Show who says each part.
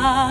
Speaker 1: longing